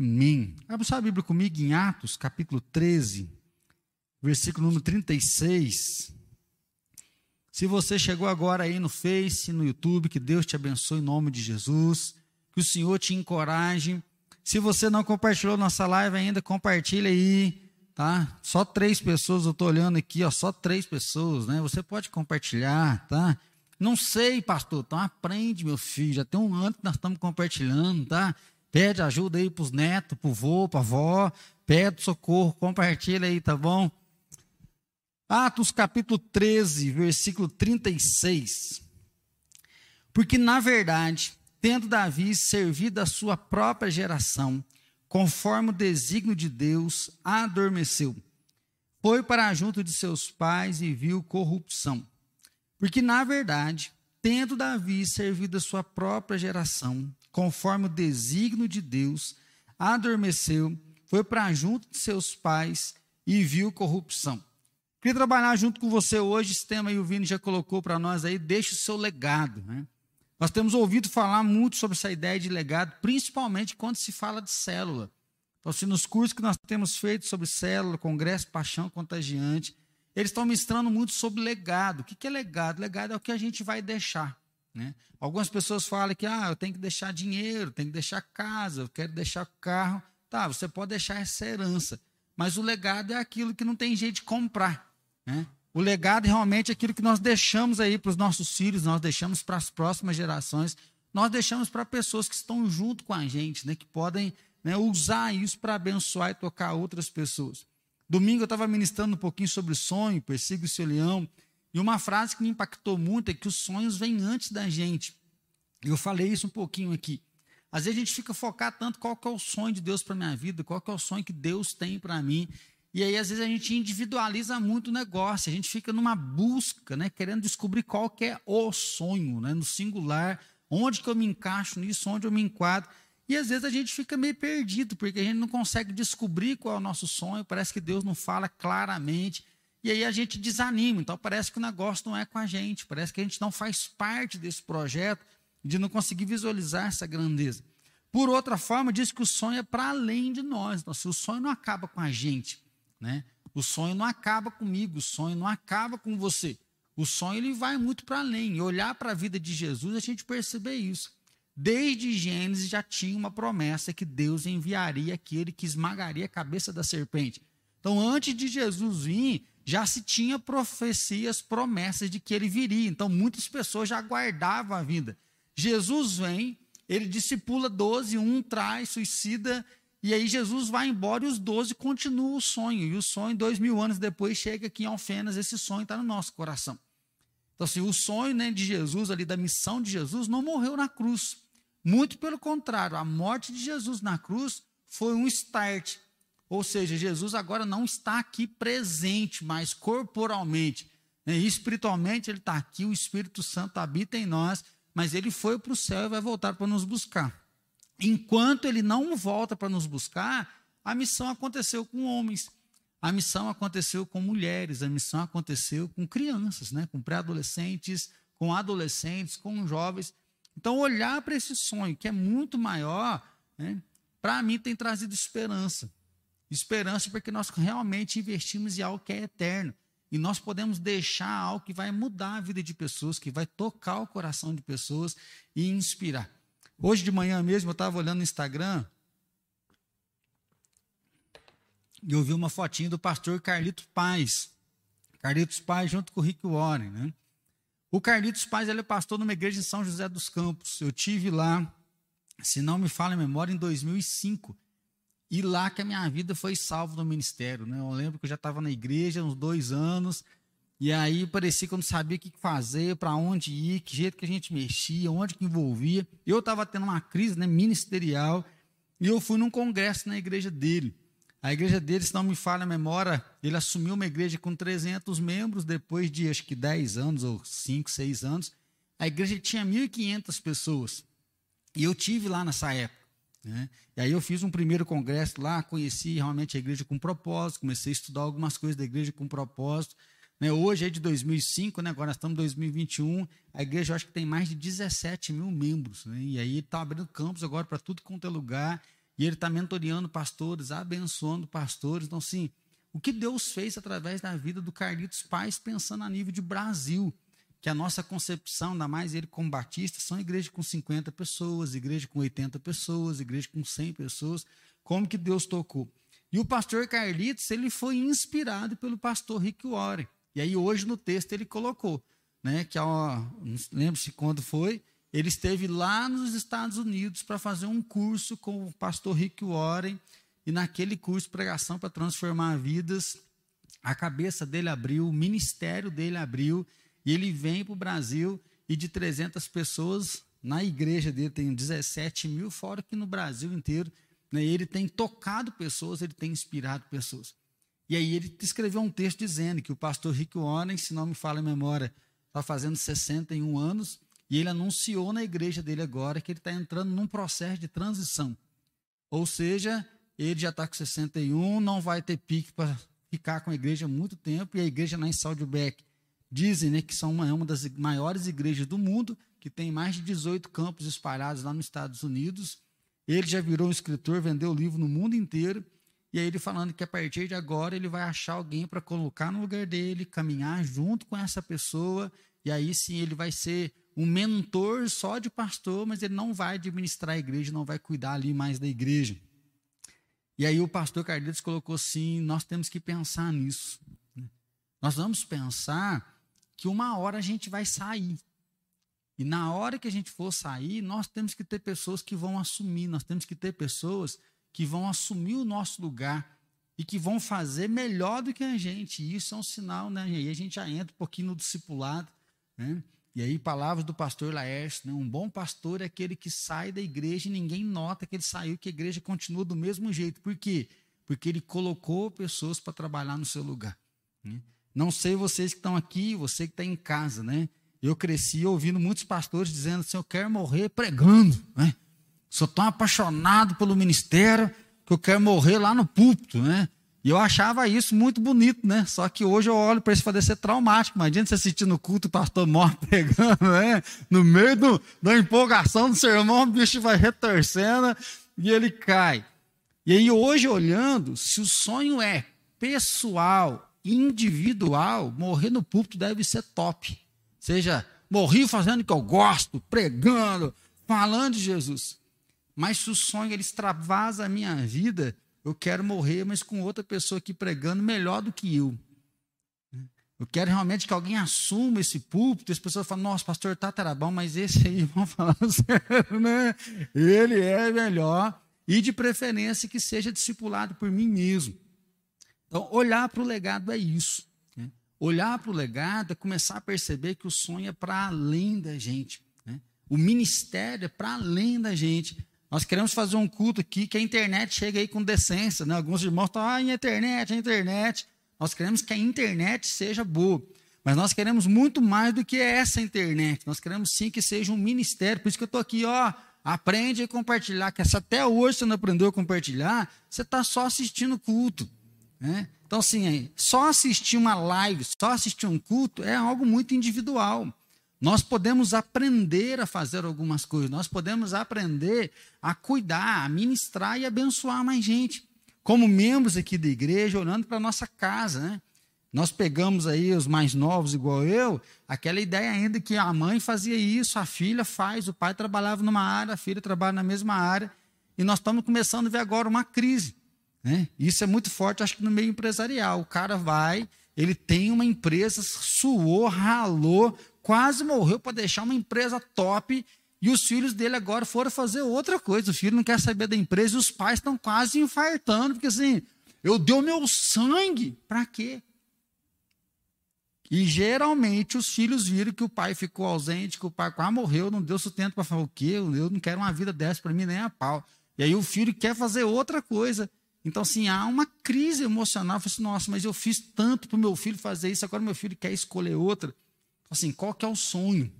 Amém. Abra sua Bíblia comigo em Atos, capítulo 13, versículo número 36. Se você chegou agora aí no Face, no YouTube, que Deus te abençoe em nome de Jesus, que o Senhor te encoraje. Se você não compartilhou nossa live ainda, compartilha aí, tá? Só três pessoas, eu estou olhando aqui, ó, só três pessoas, né? Você pode compartilhar, tá? Não sei, pastor, então aprende, meu filho, já tem um ano que nós estamos compartilhando, tá? Pede ajuda aí para os netos, para o vô, para a avó, pede socorro, compartilha aí, tá bom? Atos capítulo 13, versículo 36. Porque, na verdade, tendo Davi servido a sua própria geração, conforme o desígnio de Deus, adormeceu. Foi para junto de seus pais e viu corrupção. Porque, na verdade, tendo Davi servido a sua própria geração, conforme o desígnio de Deus, adormeceu, foi para junto de seus pais e viu corrupção. Queria trabalhar junto com você hoje, esse tema aí o Vini já colocou para nós aí, deixe o seu legado. Né? Nós temos ouvido falar muito sobre essa ideia de legado, principalmente quando se fala de célula. Então, nos cursos que nós temos feito sobre célula, congresso, paixão contagiante, eles estão ministrando muito sobre legado. O que é legado? Legado é o que a gente vai deixar. Né? Algumas pessoas falam que ah, eu tenho que deixar dinheiro, tenho que deixar casa, eu quero deixar carro. Tá, você pode deixar essa herança, mas o legado é aquilo que não tem jeito de comprar. Né? O legado realmente é aquilo que nós deixamos aí para os nossos filhos, nós deixamos para as próximas gerações, nós deixamos para pessoas que estão junto com a gente, né, que podem né, usar isso para abençoar e tocar outras pessoas. Domingo eu estava ministrando um pouquinho sobre sonho, persiga o seu leão, e uma frase que me impactou muito é que os sonhos vêm antes da gente. Eu falei isso um pouquinho aqui. Às vezes a gente fica focado tanto qual que é o sonho de Deus para minha vida, qual que é o sonho que Deus tem para mim, e aí, às vezes, a gente individualiza muito o negócio, a gente fica numa busca, né, querendo descobrir qual que é o sonho, né, no singular, onde que eu me encaixo nisso, onde eu me enquadro. E às vezes a gente fica meio perdido, porque a gente não consegue descobrir qual é o nosso sonho, parece que Deus não fala claramente. E aí a gente desanima, então parece que o negócio não é com a gente, parece que a gente não faz parte desse projeto, de não conseguir visualizar essa grandeza. Por outra forma, diz que o sonho é para além de nós, o sonho não acaba com a gente, né? O sonho não acaba comigo, o sonho não acaba com você. O sonho ele vai muito para além. E olhar para a vida de Jesus, a gente perceber isso. Desde Gênesis já tinha uma promessa que Deus enviaria aquele que esmagaria a cabeça da serpente. Então, antes de Jesus vir, já se tinha profecias, promessas de que ele viria. Então, muitas pessoas já aguardavam a vinda. Jesus vem, ele discipula 12, um traz, suicida e aí Jesus vai embora e os doze continuam o sonho. E o sonho, dois mil anos depois, chega aqui em Alfenas, esse sonho está no nosso coração. Então, assim, o sonho né, de Jesus, ali da missão de Jesus, não morreu na cruz. Muito pelo contrário, a morte de Jesus na cruz foi um start. Ou seja, Jesus agora não está aqui presente, mas corporalmente. Né, espiritualmente, ele está aqui, o Espírito Santo habita em nós, mas ele foi para o céu e vai voltar para nos buscar enquanto ele não volta para nos buscar, a missão aconteceu com homens, a missão aconteceu com mulheres, a missão aconteceu com crianças, né? com pré-adolescentes, com adolescentes, com jovens. Então, olhar para esse sonho, que é muito maior, né? para mim tem trazido esperança. Esperança porque nós realmente investimos em algo que é eterno. E nós podemos deixar algo que vai mudar a vida de pessoas, que vai tocar o coração de pessoas e inspirar. Hoje de manhã mesmo eu estava olhando no Instagram e eu vi uma fotinha do pastor Carlitos Paz. Carlitos Paz junto com o Rick Warren, né? O Carlitos Paz ele é pastor numa igreja em São José dos Campos. Eu tive lá, se não me falha a memória, em 2005. E lá que a minha vida foi salva no ministério. Né? Eu lembro que eu já estava na igreja uns dois anos. E aí parecia que eu não sabia o que fazer, para onde ir, que jeito que a gente mexia, onde que envolvia. Eu estava tendo uma crise né, ministerial e eu fui num congresso na igreja dele. A igreja dele, se não me falha a memória, ele assumiu uma igreja com 300 membros depois de acho que 10 anos ou 5, 6 anos. A igreja tinha 1.500 pessoas. E eu tive lá nessa época. Né? E aí eu fiz um primeiro congresso lá, conheci realmente a igreja com propósito, comecei a estudar algumas coisas da igreja com propósito. Né, hoje é de 2005, né, agora estamos em 2021. A igreja eu acho que tem mais de 17 mil membros. Né, e aí está abrindo campos agora para tudo quanto é lugar. e ele está mentoreando pastores, abençoando pastores. Então, sim, o que Deus fez através da vida do Carlitos Pais, pensando a nível de Brasil, que a nossa concepção, ainda mais ele como batista, são igrejas com 50 pessoas, igreja com 80 pessoas, igreja com 100 pessoas, como que Deus tocou. E o pastor Carlitos, ele foi inspirado pelo pastor Rick Warren. E aí hoje no texto ele colocou, né, que ó, lembre-se quando foi, ele esteve lá nos Estados Unidos para fazer um curso com o pastor Rick Warren, e naquele curso Pregação para Transformar Vidas, a cabeça dele abriu, o ministério dele abriu, e ele vem para o Brasil, e de 300 pessoas, na igreja dele tem 17 mil, fora que no Brasil inteiro, né, ele tem tocado pessoas, ele tem inspirado pessoas. E aí ele escreveu um texto dizendo que o pastor Rick Warren, se não me fala a memória, está fazendo 61 anos, e ele anunciou na igreja dele agora que ele está entrando num processo de transição. Ou seja, ele já está com 61, não vai ter pique para ficar com a igreja muito tempo, e a igreja lá em Saudilbeck dizem né, que são uma, é uma das maiores igrejas do mundo, que tem mais de 18 campos espalhados lá nos Estados Unidos. Ele já virou um escritor, vendeu livro no mundo inteiro, e aí ele falando que a partir de agora ele vai achar alguém para colocar no lugar dele, caminhar junto com essa pessoa, e aí sim ele vai ser um mentor só de pastor, mas ele não vai administrar a igreja, não vai cuidar ali mais da igreja. E aí o pastor Carlitos colocou assim: nós temos que pensar nisso. Né? Nós vamos pensar que uma hora a gente vai sair. E na hora que a gente for sair, nós temos que ter pessoas que vão assumir, nós temos que ter pessoas que vão assumir o nosso lugar e que vão fazer melhor do que a gente. E isso é um sinal, né? E aí a gente já entra um pouquinho no discipulado, né? E aí, palavras do pastor Laércio, né? um bom pastor é aquele que sai da igreja e ninguém nota que ele saiu, que a igreja continua do mesmo jeito. Por quê? Porque ele colocou pessoas para trabalhar no seu lugar. Né? Não sei vocês que estão aqui, você que está em casa, né? Eu cresci ouvindo muitos pastores dizendo assim: eu quero morrer pregando, né? Sou tão apaixonado pelo ministério que eu quero morrer lá no púlpito, né? E eu achava isso muito bonito, né? Só que hoje eu olho para isso poder ser traumático. Imagina você assistir no culto o pastor morre pregando, né? No meio do, da empolgação do sermão, o bicho vai retorcendo e ele cai. E aí, hoje, olhando, se o sonho é pessoal, individual, morrer no púlpito deve ser top. Seja, morri fazendo o que eu gosto, pregando, falando de Jesus. Mas se o sonho ele extravasa a minha vida, eu quero morrer, mas com outra pessoa aqui pregando melhor do que eu. Eu quero realmente que alguém assuma esse púlpito, as pessoas falam, nossa, pastor Tata era bom, mas esse aí, vamos falar sério, né? Ele é melhor, e de preferência que seja discipulado por mim mesmo. Então, olhar para o legado é isso. Né? Olhar para o legado é começar a perceber que o sonho é para além da gente. Né? O ministério é para além da gente. Nós queremos fazer um culto aqui que a internet chegue aí com decência. Né? Alguns irmãos estão, ah, a internet, a internet. Nós queremos que a internet seja boa. Mas nós queremos muito mais do que essa internet. Nós queremos sim que seja um ministério. Por isso que eu estou aqui, ó. Aprende a compartilhar. Que se até hoje você não aprendeu a compartilhar, você está só assistindo culto. Né? Então, assim, só assistir uma live, só assistir um culto é algo muito individual. Nós podemos aprender a fazer algumas coisas, nós podemos aprender a cuidar, a ministrar e abençoar mais gente. Como membros aqui da igreja, olhando para a nossa casa, né? Nós pegamos aí os mais novos, igual eu, aquela ideia ainda que a mãe fazia isso, a filha faz, o pai trabalhava numa área, a filha trabalha na mesma área, e nós estamos começando a ver agora uma crise. Né? Isso é muito forte, acho que no meio empresarial. O cara vai, ele tem uma empresa, suou, ralou, quase morreu para deixar uma empresa top e os filhos dele agora foram fazer outra coisa. O filho não quer saber da empresa e os pais estão quase infartando, porque assim, eu dei o meu sangue, para quê? E geralmente os filhos viram que o pai ficou ausente, que o pai quase morreu, não deu sustento para falar o quê? Eu não quero uma vida dessa para mim nem a pau. E aí o filho quer fazer outra coisa. Então, assim, há uma crise emocional. Eu falei assim, nossa, mas eu fiz tanto para o meu filho fazer isso, agora meu filho quer escolher outra. Assim, qual que é o sonho?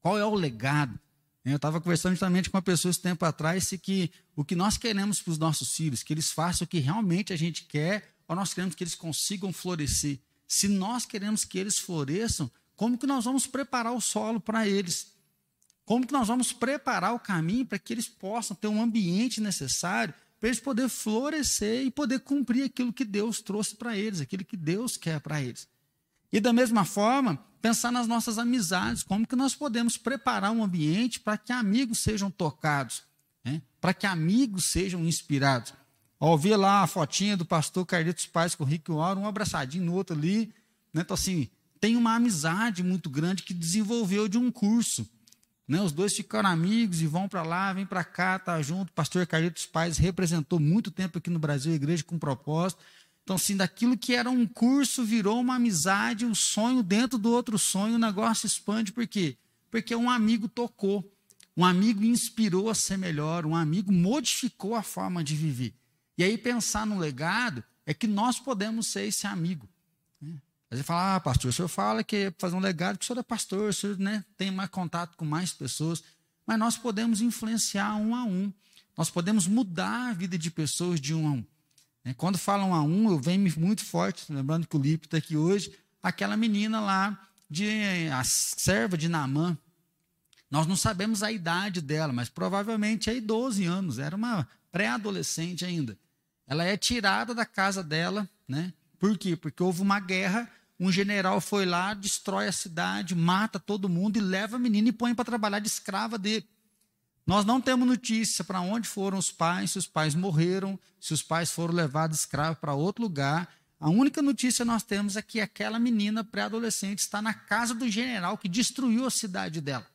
Qual é o legado? Eu estava conversando justamente com uma pessoa esse tempo atrás que o que nós queremos para os nossos filhos, que eles façam o que realmente a gente quer, ou nós queremos que eles consigam florescer. Se nós queremos que eles floresçam, como que nós vamos preparar o solo para eles? Como que nós vamos preparar o caminho para que eles possam ter um ambiente necessário para eles poderem florescer e poder cumprir aquilo que Deus trouxe para eles, aquilo que Deus quer para eles. E da mesma forma, pensar nas nossas amizades, como que nós podemos preparar um ambiente para que amigos sejam tocados, né? para que amigos sejam inspirados. Ao ver lá a fotinha do pastor Carlitos Paz com o Rick Warren, um abraçadinho no outro ali, né? então assim, tem uma amizade muito grande que desenvolveu de um curso. Né? Os dois ficaram amigos e vão para lá, vêm para cá, tá junto. Pastor Carlitos Paz representou muito tempo aqui no Brasil a igreja com propósito. Então, assim, daquilo que era um curso virou uma amizade, um sonho dentro do outro sonho, o negócio expande. Por quê? Porque um amigo tocou, um amigo inspirou a ser melhor, um amigo modificou a forma de viver. E aí, pensar no legado é que nós podemos ser esse amigo. Aí você fala, ah, pastor, o senhor fala que é fazer um legado, que o senhor é pastor, o senhor né, tem mais contato com mais pessoas, mas nós podemos influenciar um a um. Nós podemos mudar a vida de pessoas de um a um. Né? Quando falam a um, eu venho muito forte, lembrando que o Lipe está aqui hoje, aquela menina lá, de, a serva de Naamã. Nós não sabemos a idade dela, mas provavelmente é 12 anos, era uma pré-adolescente ainda. Ela é tirada da casa dela, né? Por quê? Porque houve uma guerra, um general foi lá, destrói a cidade, mata todo mundo e leva a menina e põe para trabalhar de escrava dele. Nós não temos notícia para onde foram os pais, se os pais morreram, se os pais foram levados escravos para outro lugar. A única notícia que nós temos é que aquela menina pré-adolescente está na casa do general que destruiu a cidade dela.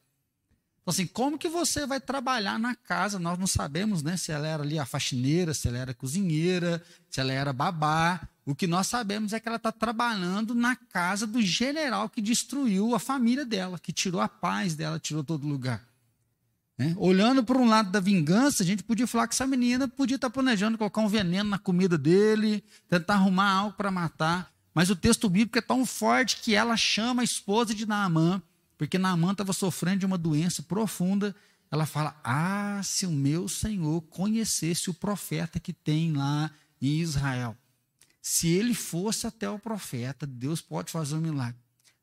Então, assim, como que você vai trabalhar na casa? Nós não sabemos né, se ela era ali a faxineira, se ela era cozinheira, se ela era babá. O que nós sabemos é que ela está trabalhando na casa do general que destruiu a família dela, que tirou a paz dela, tirou todo lugar. Né? Olhando para um lado da vingança, a gente podia falar que essa menina podia estar planejando colocar um veneno na comida dele, tentar arrumar algo para matar. Mas o texto bíblico é tão forte que ela chama a esposa de Naamã, porque Naamã estava sofrendo de uma doença profunda. Ela fala: Ah, se o meu senhor conhecesse o profeta que tem lá em Israel. Se ele fosse até o profeta, Deus pode fazer um milagre.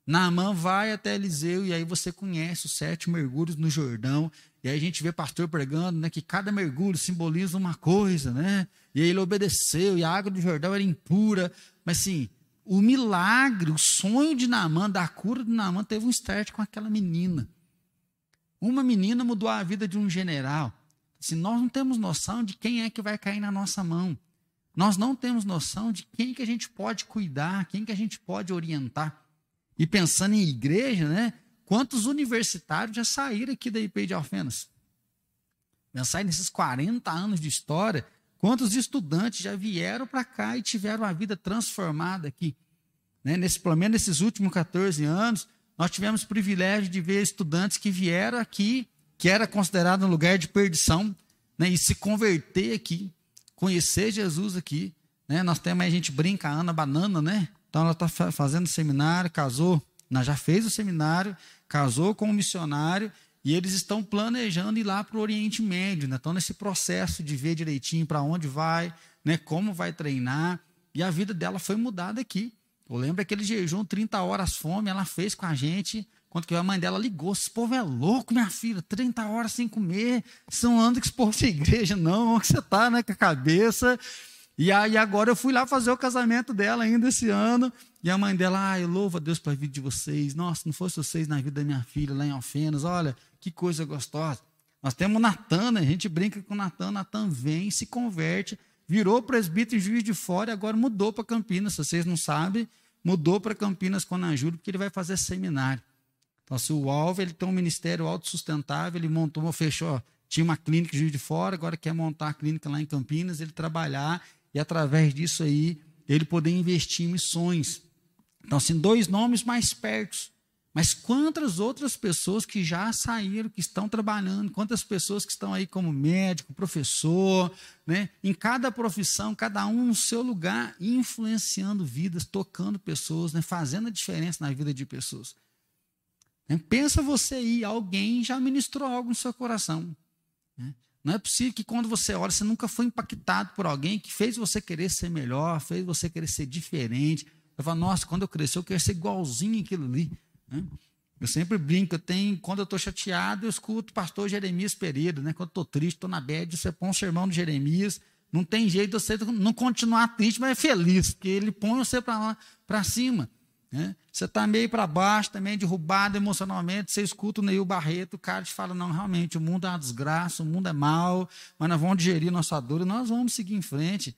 Naamã vai até Eliseu e aí você conhece os sete mergulhos no Jordão. E aí a gente vê pastor pregando, né, que cada mergulho simboliza uma coisa, né? E aí ele obedeceu, e a água do Jordão era impura. Mas assim, o milagre, o sonho de Naamã, da cura de Naamã, teve um start com aquela menina. Uma menina mudou a vida de um general. Assim, nós não temos noção de quem é que vai cair na nossa mão. Nós não temos noção de quem que a gente pode cuidar, quem que a gente pode orientar. E pensando em igreja, né? Quantos universitários já saíram aqui da IP de Alfenas? Pensar nesses 40 anos de história, quantos estudantes já vieram para cá e tiveram a vida transformada aqui? Né? Nesse, pelo menos nesses últimos 14 anos, nós tivemos o privilégio de ver estudantes que vieram aqui, que era considerado um lugar de perdição, né? e se converter aqui, conhecer Jesus aqui. Né? Nós temos, a gente brinca, a Ana Banana, né? Então ela está fazendo seminário, casou, já fez o seminário, casou com um missionário e eles estão planejando ir lá para o Oriente Médio, né? estão nesse processo de ver direitinho para onde vai, né? como vai treinar. E a vida dela foi mudada aqui. Eu lembro aquele jejum, 30 horas fome, ela fez com a gente. Quando que a mãe dela ligou, esse povo é louco, minha filha, 30 horas sem comer. Não anda com esse povo de igreja, não. Onde você está, né, com a cabeça? E aí agora eu fui lá fazer o casamento dela ainda esse ano. E a mãe dela, eu louvo a Deus pela vida de vocês. Nossa, não fosse vocês na vida da minha filha lá em Alfenas, olha, que coisa gostosa. Nós temos Natan, né? a gente brinca com Natan, Natan vem, se converte, virou presbítero em Juiz de Fora e agora mudou para Campinas, se vocês não sabem, mudou para Campinas com a Najuro, porque ele vai fazer seminário. Então, o Alvo, ele tem um ministério autossustentável, ele montou, fechou, tinha uma clínica em Juiz de Fora, agora quer montar a clínica lá em Campinas, ele trabalhar e através disso aí, ele poder investir em missões. Então, assim, dois nomes mais perto. Mas quantas outras pessoas que já saíram, que estão trabalhando, quantas pessoas que estão aí como médico, professor, né? em cada profissão, cada um no seu lugar, influenciando vidas, tocando pessoas, né? fazendo a diferença na vida de pessoas. Né? Pensa você aí, alguém já ministrou algo no seu coração. Né? Não é possível que quando você olha, você nunca foi impactado por alguém que fez você querer ser melhor, fez você querer ser diferente, eu falo, nossa, quando eu crescer, eu quero ser igualzinho aquilo ali. Né? Eu sempre brinco, eu tenho, quando eu estou chateado, eu escuto o pastor Jeremias Pereira, né? Quando estou triste, estou na bed, você põe um sermão do Jeremias, não tem jeito de você não continuar triste, mas é feliz, porque ele põe você para cima. Né? Você está meio para baixo, também tá derrubado emocionalmente, você escuta o Neil Barreto, o cara te fala, não, realmente, o mundo é uma desgraça, o mundo é mal, mas nós vamos digerir nossa dor e nós vamos seguir em frente.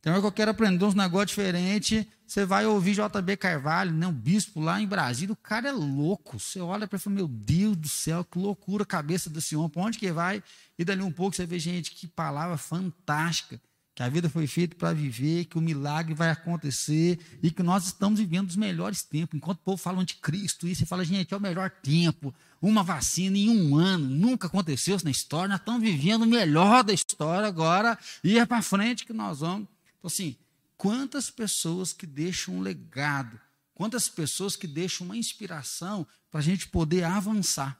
Então, é que eu quero aprender uns negócios diferentes. Você vai ouvir JB Carvalho, né, um bispo lá em Brasília, o cara é louco. Você olha para ele e fala, meu Deus do céu, que loucura a cabeça desse homem, para onde que vai? E dali um pouco você vê, gente, que palavra fantástica. Que a vida foi feita para viver, que o milagre vai acontecer e que nós estamos vivendo os melhores tempos. Enquanto o povo fala de Cristo, e você fala, gente, é o melhor tempo. Uma vacina em um ano, nunca aconteceu isso na história. Nós estamos vivendo o melhor da história agora e é para frente que nós vamos. Então, assim, quantas pessoas que deixam um legado, quantas pessoas que deixam uma inspiração para a gente poder avançar,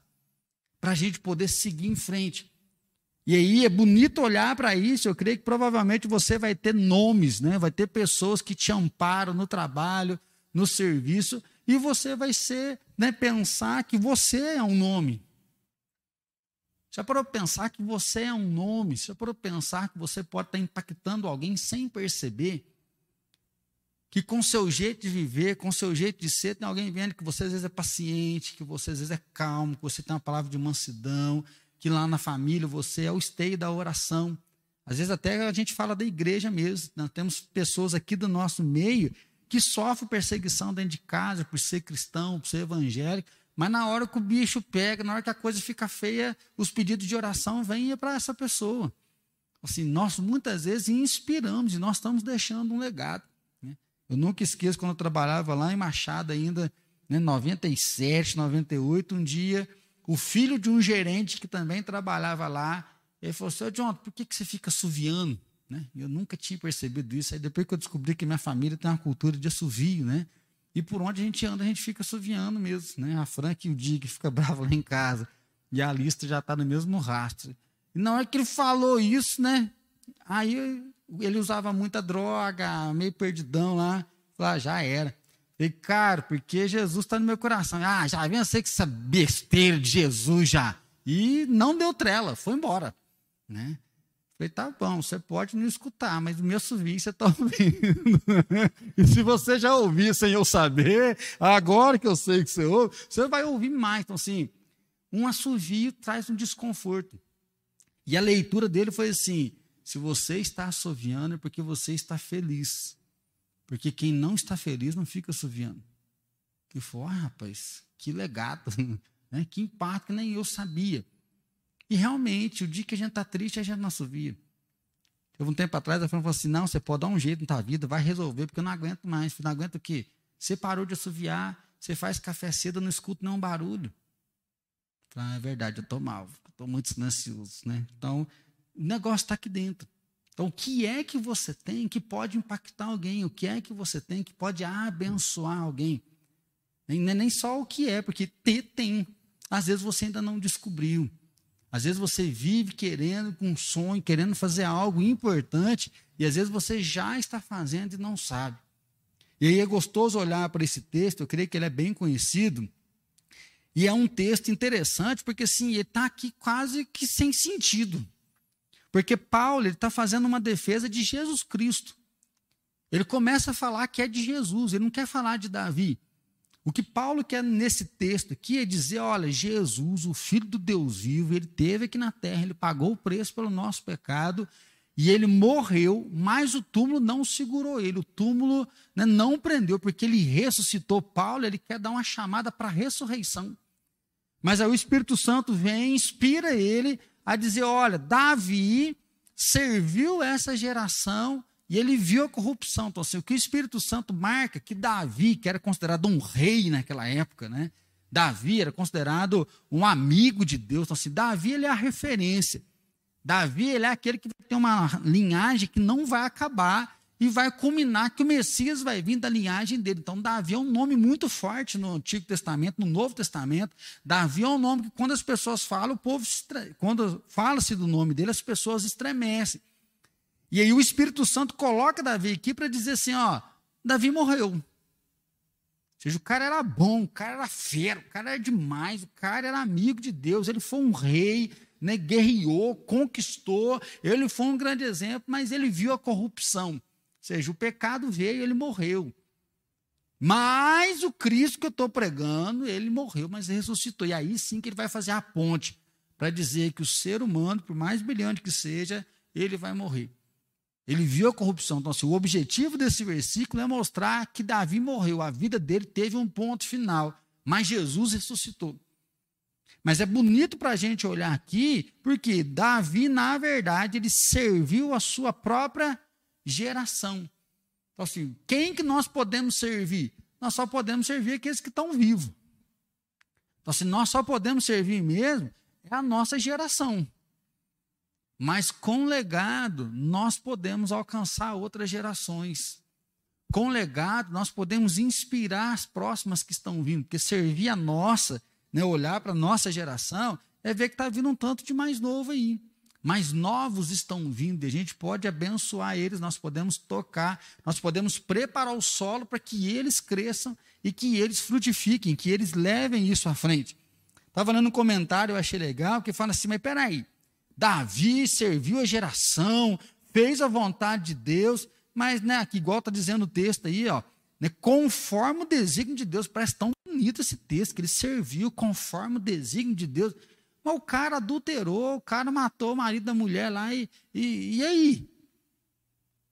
para a gente poder seguir em frente. E aí é bonito olhar para isso. Eu creio que provavelmente você vai ter nomes, né? vai ter pessoas que te amparam no trabalho, no serviço, e você vai ser, né, pensar que você é um nome. Já parou para pensar que você é um nome? Já parou para pensar que você pode estar impactando alguém sem perceber? Que com seu jeito de viver, com seu jeito de ser, tem alguém vendo que você às vezes é paciente, que você às vezes é calmo, que você tem uma palavra de mansidão, que lá na família você é o esteio da oração. Às vezes até a gente fala da igreja mesmo. Nós temos pessoas aqui do nosso meio que sofrem perseguição dentro de casa por ser cristão, por ser evangélico, mas na hora que o bicho pega, na hora que a coisa fica feia, os pedidos de oração vêm para essa pessoa. Assim, nós muitas vezes inspiramos e nós estamos deixando um legado. Né? Eu nunca esqueço quando eu trabalhava lá em Machado ainda, né, 97, 98, um dia, o filho de um gerente que também trabalhava lá, ele falou assim, John, por que, que você fica assoviando? Né? Eu nunca tinha percebido isso. Aí depois que eu descobri que minha família tem uma cultura de assovio, né? E por onde a gente anda, a gente fica assoviando mesmo. Né? A Frank e o Dig fica bravo lá em casa. E a lista já está no mesmo rastro. E na hora que ele falou isso, né? Aí ele usava muita droga, meio perdidão lá. Falei, ah, já era. Falei, cara, porque Jesus está no meu coração. Ah, já vem, eu sei que essa besteira de Jesus já. E não deu trela, foi embora. Né? Falei, tá bom, você pode não escutar, mas o meu assovio você está ouvindo. e se você já ouviu sem eu saber, agora que eu sei que você ouve, você vai ouvir mais. Então, assim, um assovio traz um desconforto. E a leitura dele foi assim: se você está assoviando é porque você está feliz. Porque quem não está feliz não fica assoviando. E falou, ah, rapaz, que legado, né? que impacto que nem eu sabia. E realmente, o dia que a gente está triste, a gente não assovia. Teve um tempo atrás, a Fran falou assim: não, você pode dar um jeito na tua vida, vai resolver, porque eu não aguento mais. Não aguento o quê? Você parou de assoviar, você faz café cedo, eu não escuto nenhum barulho. Ah, é verdade, eu estou mal, estou muito silencioso. Né? Então, o negócio está aqui dentro. Então, o que é que você tem que pode impactar alguém? O que é que você tem que pode abençoar alguém? É nem só o que é, porque ter tem. Às vezes você ainda não descobriu. Às vezes você vive querendo, com um sonho, querendo fazer algo importante, e às vezes você já está fazendo e não sabe. E aí é gostoso olhar para esse texto, eu creio que ele é bem conhecido, e é um texto interessante, porque assim, ele está aqui quase que sem sentido. Porque Paulo está fazendo uma defesa de Jesus Cristo. Ele começa a falar que é de Jesus, ele não quer falar de Davi. O que Paulo quer nesse texto aqui é dizer: olha, Jesus, o Filho do Deus vivo, ele teve aqui na terra, ele pagou o preço pelo nosso pecado e ele morreu, mas o túmulo não segurou ele, o túmulo né, não prendeu, porque ele ressuscitou. Paulo, ele quer dar uma chamada para a ressurreição. Mas aí o Espírito Santo vem, inspira ele a dizer: olha, Davi serviu essa geração e ele viu a corrupção. Então, assim, o que o Espírito Santo marca que Davi, que era considerado um rei naquela época, né? Davi era considerado um amigo de Deus. Então, assim, Davi ele é a referência. Davi ele é aquele que tem uma linhagem que não vai acabar e vai culminar que o Messias vai vir da linhagem dele. Então, Davi é um nome muito forte no Antigo Testamento, no Novo Testamento. Davi é um nome que, quando as pessoas falam, o povo, quando fala-se do nome dele, as pessoas estremecem. E aí o Espírito Santo coloca Davi aqui para dizer assim: ó, Davi morreu. seja, o cara era bom, o cara era fero, o cara era demais, o cara era amigo de Deus, ele foi um rei, né, guerreou, conquistou, ele foi um grande exemplo, mas ele viu a corrupção. Ou seja, o pecado veio, ele morreu. Mas o Cristo que eu estou pregando, ele morreu, mas ressuscitou. E aí sim que ele vai fazer a ponte para dizer que o ser humano, por mais brilhante que seja, ele vai morrer. Ele viu a corrupção. Então, assim, o objetivo desse versículo é mostrar que Davi morreu, a vida dele teve um ponto final, mas Jesus ressuscitou. Mas é bonito para a gente olhar aqui, porque Davi, na verdade, ele serviu a sua própria geração. Então, assim, quem que nós podemos servir? Nós só podemos servir aqueles que estão vivos. Então, assim, nós só podemos servir mesmo é a nossa geração. Mas com legado, nós podemos alcançar outras gerações. Com legado, nós podemos inspirar as próximas que estão vindo, porque servir a nossa, né, olhar para a nossa geração, é ver que está vindo um tanto de mais novo aí mas novos estão vindo, e a gente pode abençoar eles, nós podemos tocar, nós podemos preparar o solo para que eles cresçam e que eles frutifiquem, que eles levem isso à frente. Estava lendo um comentário, eu achei legal, que fala assim: mas peraí, Davi serviu a geração, fez a vontade de Deus, mas né, aqui, igual está dizendo o texto aí, ó, né, conforme o desígnio de Deus, parece tão bonito esse texto, que ele serviu conforme o desígnio de Deus. Mas o cara adulterou, o cara matou o marido da mulher lá, e, e, e aí?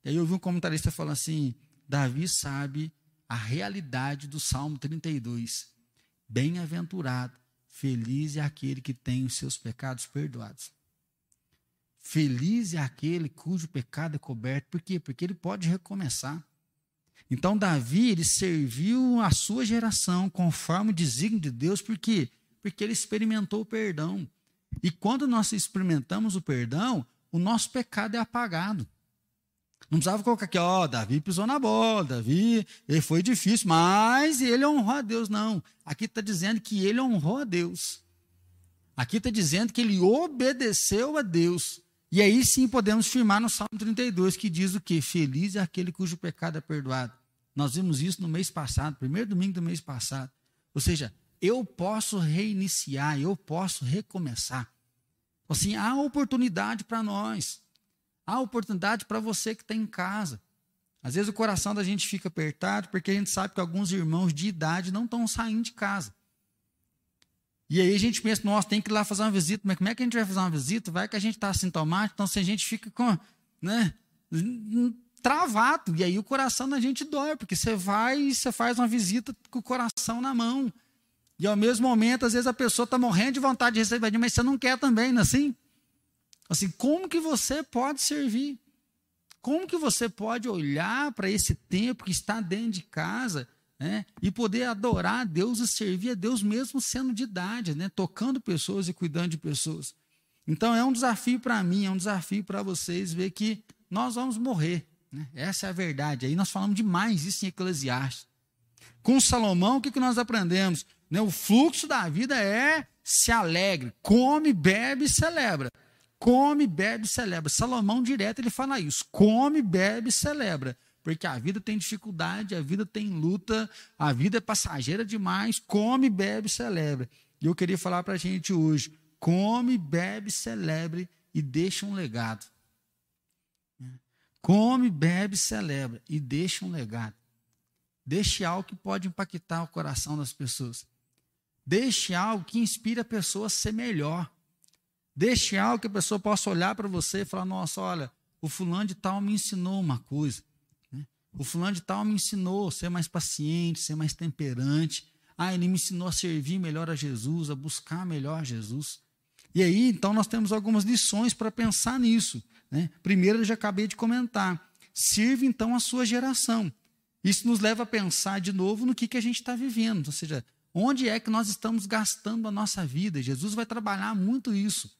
E aí eu vi um comentarista falando assim: Davi sabe a realidade do Salmo 32. Bem-aventurado, feliz é aquele que tem os seus pecados perdoados. Feliz é aquele cujo pecado é coberto. Por quê? Porque ele pode recomeçar. Então, Davi, ele serviu a sua geração conforme o desígnio de Deus, por quê? Porque ele experimentou o perdão. E quando nós experimentamos o perdão, o nosso pecado é apagado. Não precisava colocar aqui, ó, oh, Davi pisou na bola, Davi, ele foi difícil, mas ele honrou a Deus. Não. Aqui está dizendo que ele honrou a Deus. Aqui está dizendo que ele obedeceu a Deus. E aí sim podemos firmar no Salmo 32, que diz o quê? Feliz é aquele cujo pecado é perdoado. Nós vimos isso no mês passado, primeiro domingo do mês passado. Ou seja, eu posso reiniciar, eu posso recomeçar. Assim, há oportunidade para nós. Há oportunidade para você que está em casa. Às vezes o coração da gente fica apertado porque a gente sabe que alguns irmãos de idade não estão saindo de casa. E aí a gente pensa, nossa, tem que ir lá fazer uma visita. Mas como é que a gente vai fazer uma visita? Vai que a gente está sintomático, então se a gente fica com, né, travado. E aí o coração da gente dói, porque você vai e você faz uma visita com o coração na mão. E ao mesmo momento, às vezes a pessoa está morrendo de vontade de receber, mas você não quer também, não é assim? Assim, como que você pode servir? Como que você pode olhar para esse tempo que está dentro de casa né, e poder adorar a Deus e servir a Deus mesmo sendo de idade, né, tocando pessoas e cuidando de pessoas? Então é um desafio para mim, é um desafio para vocês ver que nós vamos morrer. Né? Essa é a verdade. Aí nós falamos demais isso em Eclesiastes. Com Salomão, o que, que nós aprendemos? Né? O fluxo da vida é se alegre, come, bebe e celebra. Come, bebe e celebra. Salomão direto ele fala isso: come, bebe e celebra. Porque a vida tem dificuldade, a vida tem luta, a vida é passageira demais. Come, bebe celebra. E eu queria falar para a gente hoje: come, bebe, celebre e deixa um legado. Come, bebe, celebra e deixa um legado. Deixe algo que pode impactar o coração das pessoas. Deixe algo que inspire a pessoa a ser melhor. Deixe algo que a pessoa possa olhar para você e falar: Nossa, olha, o fulano de tal me ensinou uma coisa. O fulano de tal me ensinou a ser mais paciente, ser mais temperante. Ah, ele me ensinou a servir melhor a Jesus, a buscar melhor a Jesus. E aí, então, nós temos algumas lições para pensar nisso. Né? Primeiro, eu já acabei de comentar. Sirva, então, a sua geração. Isso nos leva a pensar de novo no que, que a gente está vivendo. Ou seja, Onde é que nós estamos gastando a nossa vida? Jesus vai trabalhar muito isso.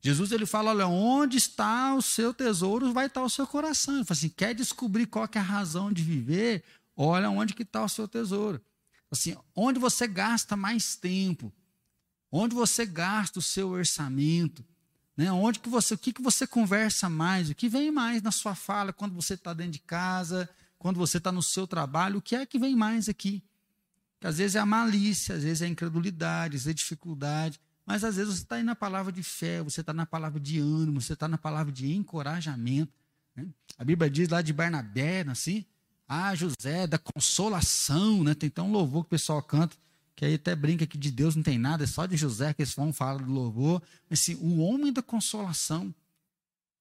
Jesus ele fala: olha, onde está o seu tesouro, vai estar o seu coração. Ele fala assim: quer descobrir qual que é a razão de viver? Olha onde que está o seu tesouro. Assim, onde você gasta mais tempo, onde você gasta o seu orçamento, né? Onde que você, o que que você conversa mais, o que vem mais na sua fala quando você está dentro de casa, quando você está no seu trabalho, o que é que vem mais aqui? Que às vezes é a malícia, às vezes é a incredulidade, às vezes é a dificuldade. Mas às vezes você está aí na palavra de fé, você está na palavra de ânimo, você está na palavra de encorajamento. Né? A Bíblia diz lá de Barnabé, assim, ah, José, da consolação, né? Tem tão louvor que o pessoal canta, que aí até brinca que de Deus não tem nada, é só de José que eles vão falar do louvor. Mas assim, o homem da consolação,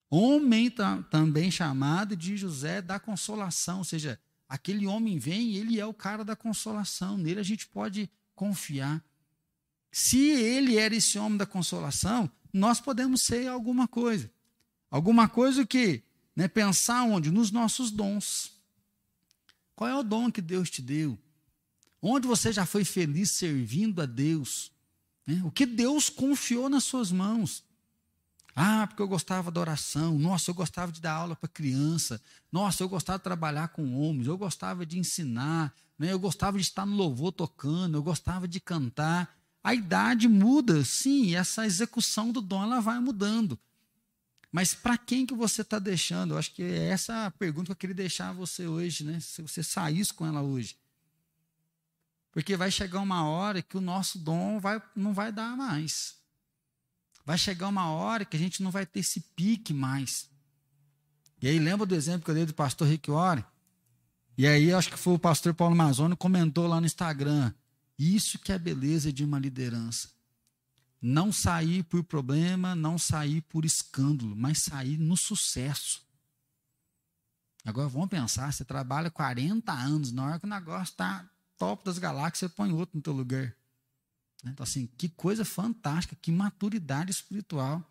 homem também chamado de José da consolação, ou seja, aquele homem vem, ele é o cara da consolação, nele a gente pode confiar. Se ele era esse homem da consolação, nós podemos ser alguma coisa. Alguma coisa que, né, pensar onde? Nos nossos dons. Qual é o dom que Deus te deu? Onde você já foi feliz servindo a Deus? Né? O que Deus confiou nas suas mãos? Ah, porque eu gostava da oração. Nossa, eu gostava de dar aula para criança. Nossa, eu gostava de trabalhar com homens. Eu gostava de ensinar. Né? Eu gostava de estar no louvor tocando. Eu gostava de cantar. A idade muda, sim, essa execução do dom ela vai mudando. Mas para quem que você está deixando? Eu acho que é essa a pergunta que eu queria deixar a você hoje, né? Se você saísse com ela hoje. Porque vai chegar uma hora que o nosso dom vai, não vai dar mais. Vai chegar uma hora que a gente não vai ter esse pique mais. E aí lembra do exemplo que eu dei do pastor Rick Warren? E aí acho que foi o pastor Paulo Mazzoni comentou lá no Instagram. Isso que é a beleza de uma liderança. Não sair por problema, não sair por escândalo, mas sair no sucesso. Agora vamos pensar, você trabalha 40 anos, na hora que o negócio está top das galáxias, você põe outro no teu lugar. Então, assim, que coisa fantástica, que maturidade espiritual.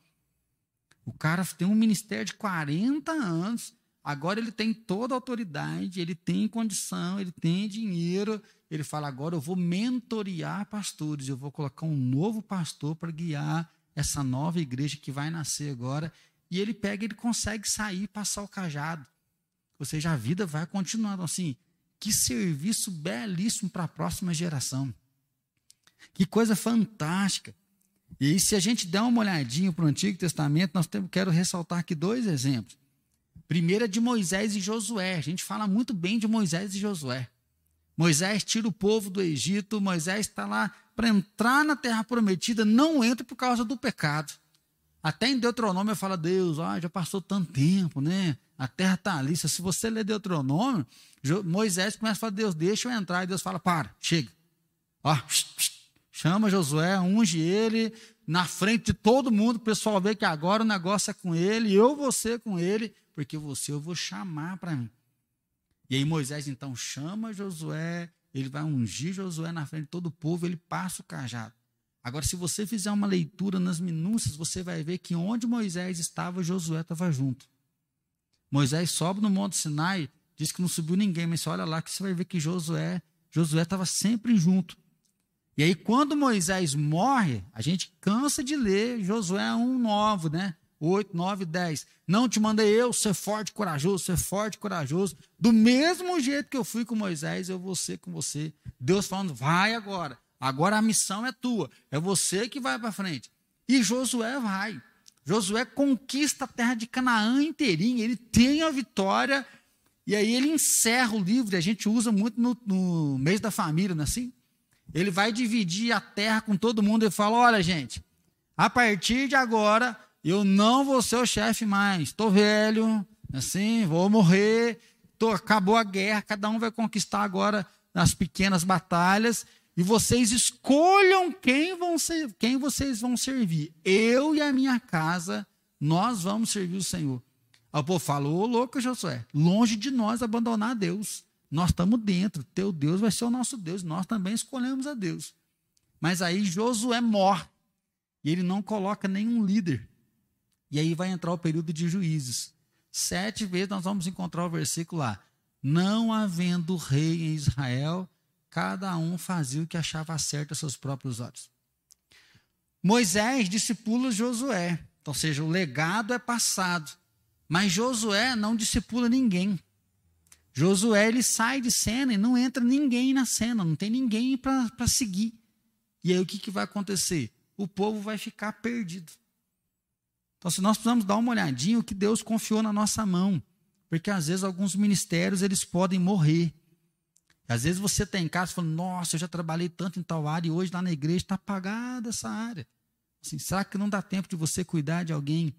O cara tem um ministério de 40 anos, agora ele tem toda a autoridade, ele tem condição, ele tem dinheiro, ele fala: agora eu vou mentorear pastores, eu vou colocar um novo pastor para guiar essa nova igreja que vai nascer agora. E ele pega, ele consegue sair, passar o cajado. Ou seja, a vida vai continuando assim. Que serviço belíssimo para a próxima geração. Que coisa fantástica. E se a gente der uma olhadinha para o Antigo Testamento, nós temos, quero ressaltar aqui dois exemplos. Primeiro é de Moisés e Josué. A gente fala muito bem de Moisés e Josué. Moisés tira o povo do Egito, Moisés está lá para entrar na terra prometida, não entra por causa do pecado. Até em Deuteronômio fala, Deus, ah, já passou tanto tempo, né? A terra está ali. Se você ler Deuteronômio, Moisés começa a falar, Deus, deixa eu entrar. E Deus fala, para, chega. Ó, chama Josué, unge ele na frente de todo mundo, o pessoal vê que agora o negócio é com ele, eu vou ser com ele, porque você eu vou chamar para mim. E aí Moisés então chama Josué, ele vai ungir Josué na frente de todo o povo, ele passa o cajado. Agora, se você fizer uma leitura nas minúcias, você vai ver que onde Moisés estava, Josué estava junto. Moisés sobe no Monte Sinai, diz que não subiu ninguém, mas você olha lá que você vai ver que Josué, Josué estava sempre junto. E aí, quando Moisés morre, a gente cansa de ler Josué 1,9, né? 8, 9, 10. Não te mandei eu ser forte corajoso, ser forte corajoso. Do mesmo jeito que eu fui com Moisés, eu vou ser com você. Deus falando, vai agora. Agora a missão é tua. É você que vai para frente. E Josué vai. Josué conquista a terra de Canaã inteirinha. Ele tem a vitória. E aí ele encerra o livro. A gente usa muito no, no mês da família, não é assim? Ele vai dividir a terra com todo mundo e fala: olha, gente, a partir de agora eu não vou ser o chefe mais. Estou velho, assim, vou morrer. Tô, acabou a guerra, cada um vai conquistar agora as pequenas batalhas. E vocês escolham quem, vão ser, quem vocês vão servir. Eu e a minha casa, nós vamos servir o Senhor. Aí o povo falou, ô louco, Josué, longe de nós abandonar Deus. Nós estamos dentro, teu Deus vai ser o nosso Deus, nós também escolhemos a Deus. Mas aí Josué morre, e ele não coloca nenhum líder. E aí vai entrar o período de juízes. Sete vezes nós vamos encontrar o versículo lá. Não havendo rei em Israel, cada um fazia o que achava certo aos seus próprios olhos. Moisés discipula Josué. Então, ou seja, o legado é passado. Mas Josué não discipula ninguém. Josué ele sai de cena e não entra ninguém na cena, não tem ninguém para seguir. E aí o que, que vai acontecer? O povo vai ficar perdido. Então, se nós precisamos dar uma olhadinha o que Deus confiou na nossa mão, porque às vezes alguns ministérios eles podem morrer. Às vezes você está em casa falando, nossa, eu já trabalhei tanto em tal área e hoje lá na igreja está apagada essa área. Assim, será que não dá tempo de você cuidar de alguém?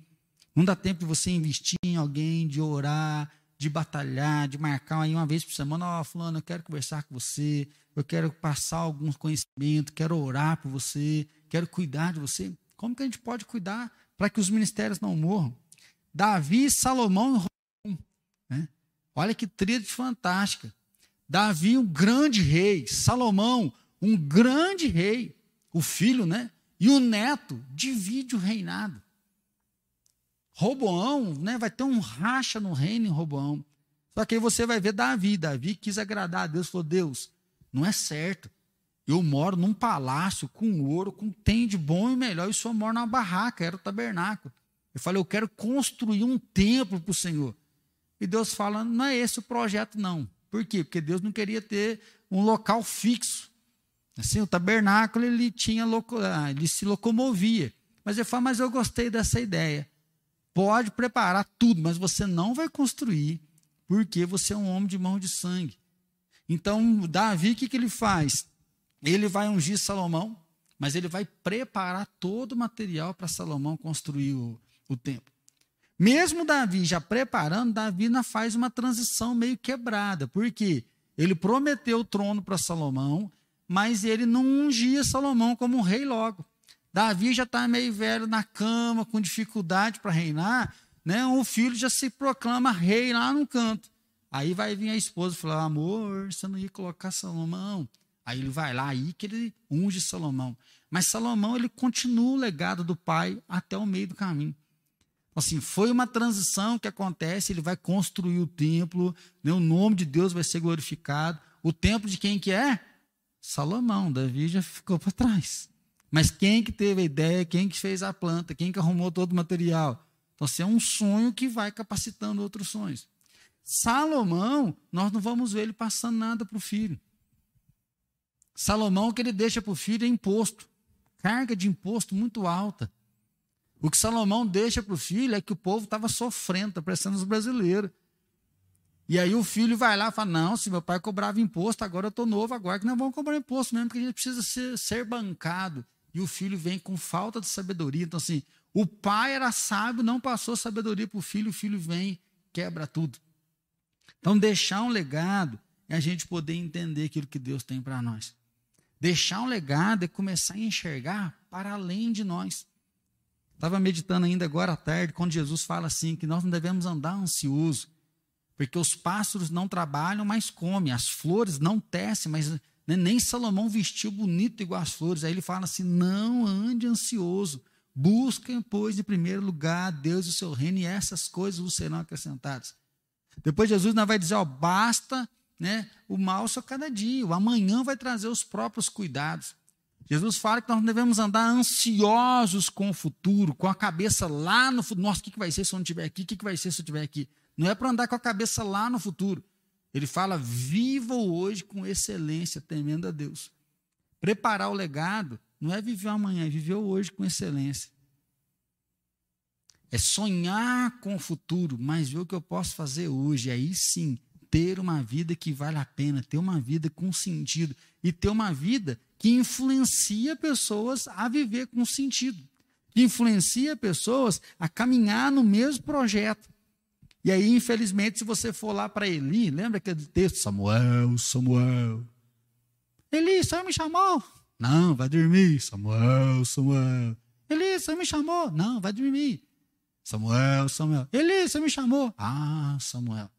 Não dá tempo de você investir em alguém, de orar, de batalhar, de marcar aí uma vez por semana, ó, oh, fulano, eu quero conversar com você, eu quero passar algum conhecimento, quero orar por você, quero cuidar de você. Como que a gente pode cuidar para que os ministérios não morram? Davi, Salomão e Roboão. Né? Olha que tríade fantástica. Davi, um grande rei. Salomão, um grande rei. O filho, né? E o neto divide o reinado. Roboão, né? Vai ter um racha no reino em Roboão. Só que aí você vai ver Davi. Davi quis agradar a Deus. Falou: Deus, não é certo. Eu moro num palácio com ouro, com tem de bom e melhor. E o senhor mora numa barraca, era o tabernáculo. Eu falei: Eu quero construir um templo para o Senhor. E Deus fala: Não é esse o projeto, não. Por quê? Porque Deus não queria ter um local fixo. Assim, o tabernáculo ele tinha ah, ele se locomovia. Mas ele fala, mas eu gostei dessa ideia. Pode preparar tudo, mas você não vai construir, porque você é um homem de mão de sangue. Então, Davi, o que, que ele faz? Ele vai ungir Salomão, mas ele vai preparar todo o material para Salomão construir o, o templo. Mesmo Davi já preparando, Davi ainda faz uma transição meio quebrada. Por quê? Ele prometeu o trono para Salomão, mas ele não ungia Salomão como um rei logo. Davi já está meio velho na cama, com dificuldade para reinar, né? o filho já se proclama rei lá no canto. Aí vai vir a esposa e falar: amor, você não ia colocar Salomão. Aí ele vai lá, aí que ele unge Salomão. Mas Salomão, ele continua o legado do pai até o meio do caminho. Assim, foi uma transição que acontece, ele vai construir o templo, né, o nome de Deus vai ser glorificado. O templo de quem que é? Salomão, Davi já ficou para trás. Mas quem que teve a ideia, quem que fez a planta, quem que arrumou todo o material? Então, assim, é um sonho que vai capacitando outros sonhos. Salomão, nós não vamos ver ele passando nada para o filho. Salomão, que ele deixa para o filho é imposto. Carga de imposto muito alta. O que Salomão deixa para o filho é que o povo estava sofrendo, está prestando os brasileiros. E aí o filho vai lá e fala: Não, se meu pai cobrava imposto, agora eu estou novo, agora que não vamos cobrar imposto mesmo, porque a gente precisa ser, ser bancado. E o filho vem com falta de sabedoria. Então, assim, o pai era sábio, não passou sabedoria para o filho, o filho vem, quebra tudo. Então, deixar um legado é a gente poder entender aquilo que Deus tem para nós. Deixar um legado é começar a enxergar para além de nós. Estava meditando ainda agora à tarde, quando Jesus fala assim, que nós não devemos andar ansioso, porque os pássaros não trabalham, mas comem, as flores não tecem, mas né, nem Salomão vestiu bonito igual as flores. Aí ele fala assim: não ande ansioso, busquem, pois, em primeiro lugar Deus e o seu reino, e essas coisas vos serão acrescentadas. Depois Jesus não vai dizer: ó, basta né, o mal só cada dia, o amanhã vai trazer os próprios cuidados. Jesus fala que nós devemos andar ansiosos com o futuro, com a cabeça lá no futuro. Nossa, o que vai ser se eu não estiver aqui? O que vai ser se eu estiver aqui? Não é para andar com a cabeça lá no futuro. Ele fala: viva hoje com excelência, temendo a Deus. Preparar o legado não é viver amanhã, é viver hoje com excelência. É sonhar com o futuro, mas ver o que eu posso fazer hoje. Aí sim, ter uma vida que vale a pena, ter uma vida com sentido e ter uma vida que influencia pessoas a viver com sentido, que influencia pessoas a caminhar no mesmo projeto. E aí, infelizmente, se você for lá para Eli, lembra aquele texto? Samuel, Samuel. Eli, Senhor me chamou? Não, vai dormir. Samuel, Samuel. Eli, Senhor me chamou? Não, vai dormir. Samuel, Samuel. Eli, Senhor me chamou? Ah, Samuel.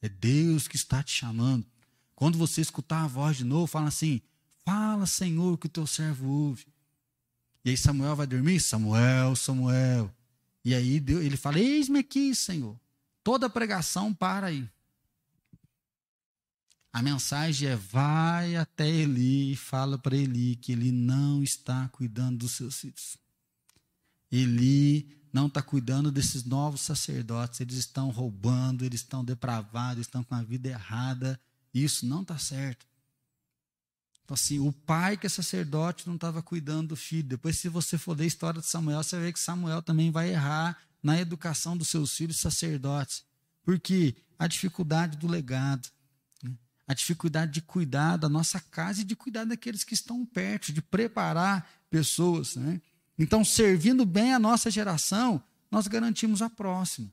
É Deus que está te chamando. Quando você escutar a voz de novo, fala assim: Fala, Senhor, que o teu servo ouve. E aí Samuel vai dormir? Samuel, Samuel. E aí Deus, ele fala: Eis-me aqui, Senhor. Toda pregação para aí. A mensagem é: vai até Eli e fala para Eli que ele não está cuidando dos seus filhos. Eli não está cuidando desses novos sacerdotes. Eles estão roubando, eles estão depravados, estão com a vida errada. Isso não está certo. Então, assim, o pai que é sacerdote não estava cuidando do filho. Depois, se você for ler a história de Samuel, você ver que Samuel também vai errar na educação dos seus filhos sacerdotes. Porque a dificuldade do legado. Né? a dificuldade de cuidar da nossa casa e de cuidar daqueles que estão perto, de preparar pessoas. Né? Então, servindo bem a nossa geração, nós garantimos a próxima.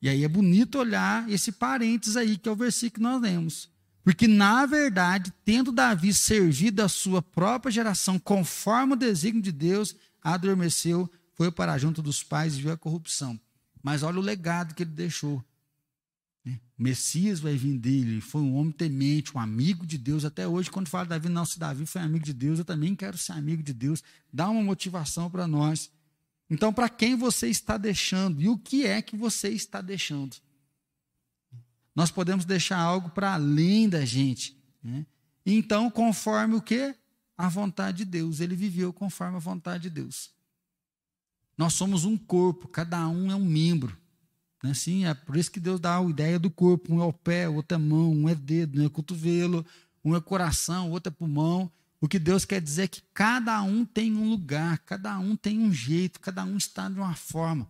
E aí é bonito olhar esse parênteses aí, que é o versículo que nós lemos. Porque, na verdade, tendo Davi servido a sua própria geração conforme o desígnio de Deus, adormeceu, foi para junto dos pais e viu a corrupção. Mas olha o legado que ele deixou. O Messias vai vir dele, foi um homem temente, um amigo de Deus. Até hoje, quando fala Davi, não, se Davi foi amigo de Deus, eu também quero ser amigo de Deus. Dá uma motivação para nós. Então, para quem você está deixando e o que é que você está deixando? Nós podemos deixar algo para além da gente. Né? Então, conforme o que? A vontade de Deus. Ele viveu conforme a vontade de Deus. Nós somos um corpo, cada um é um membro. Né? Sim, é por isso que Deus dá a ideia do corpo. Um é o pé, outro é mão, um é dedo, um é cotovelo, um é coração, outro é pulmão. O que Deus quer dizer é que cada um tem um lugar, cada um tem um jeito, cada um está de uma forma.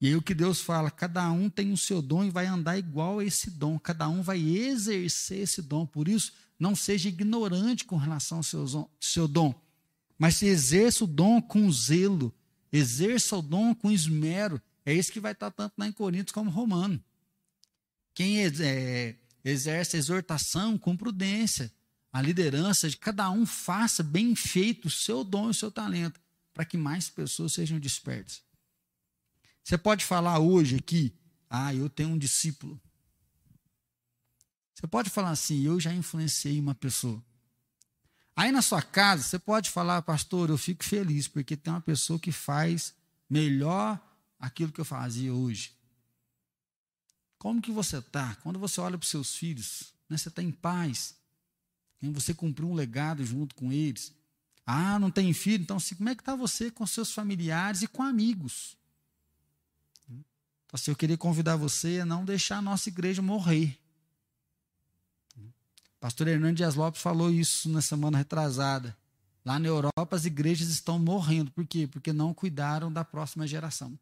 E aí o que Deus fala, cada um tem o seu dom e vai andar igual a esse dom, cada um vai exercer esse dom. Por isso, não seja ignorante com relação ao seu, seu dom, mas exerça o dom com zelo, exerça o dom com esmero. É isso que vai estar tanto lá em Coríntios como Romano. Quem é, exerce exortação com prudência, a liderança de cada um faça bem feito o seu dom e o seu talento, para que mais pessoas sejam despertas. Você pode falar hoje aqui, ah, eu tenho um discípulo. Você pode falar assim, eu já influenciei uma pessoa. Aí na sua casa, você pode falar, pastor, eu fico feliz, porque tem uma pessoa que faz melhor aquilo que eu fazia hoje. Como que você está? Quando você olha para os seus filhos, né, você está em paz, você cumpriu um legado junto com eles. Ah, não tem filho? Então, assim, como é que está você com seus familiares e com amigos? Então, assim, eu queria convidar você a não deixar a nossa igreja morrer. Pastor Hernandes Lopes falou isso na semana retrasada. Lá na Europa, as igrejas estão morrendo. Por quê? Porque não cuidaram da próxima geração.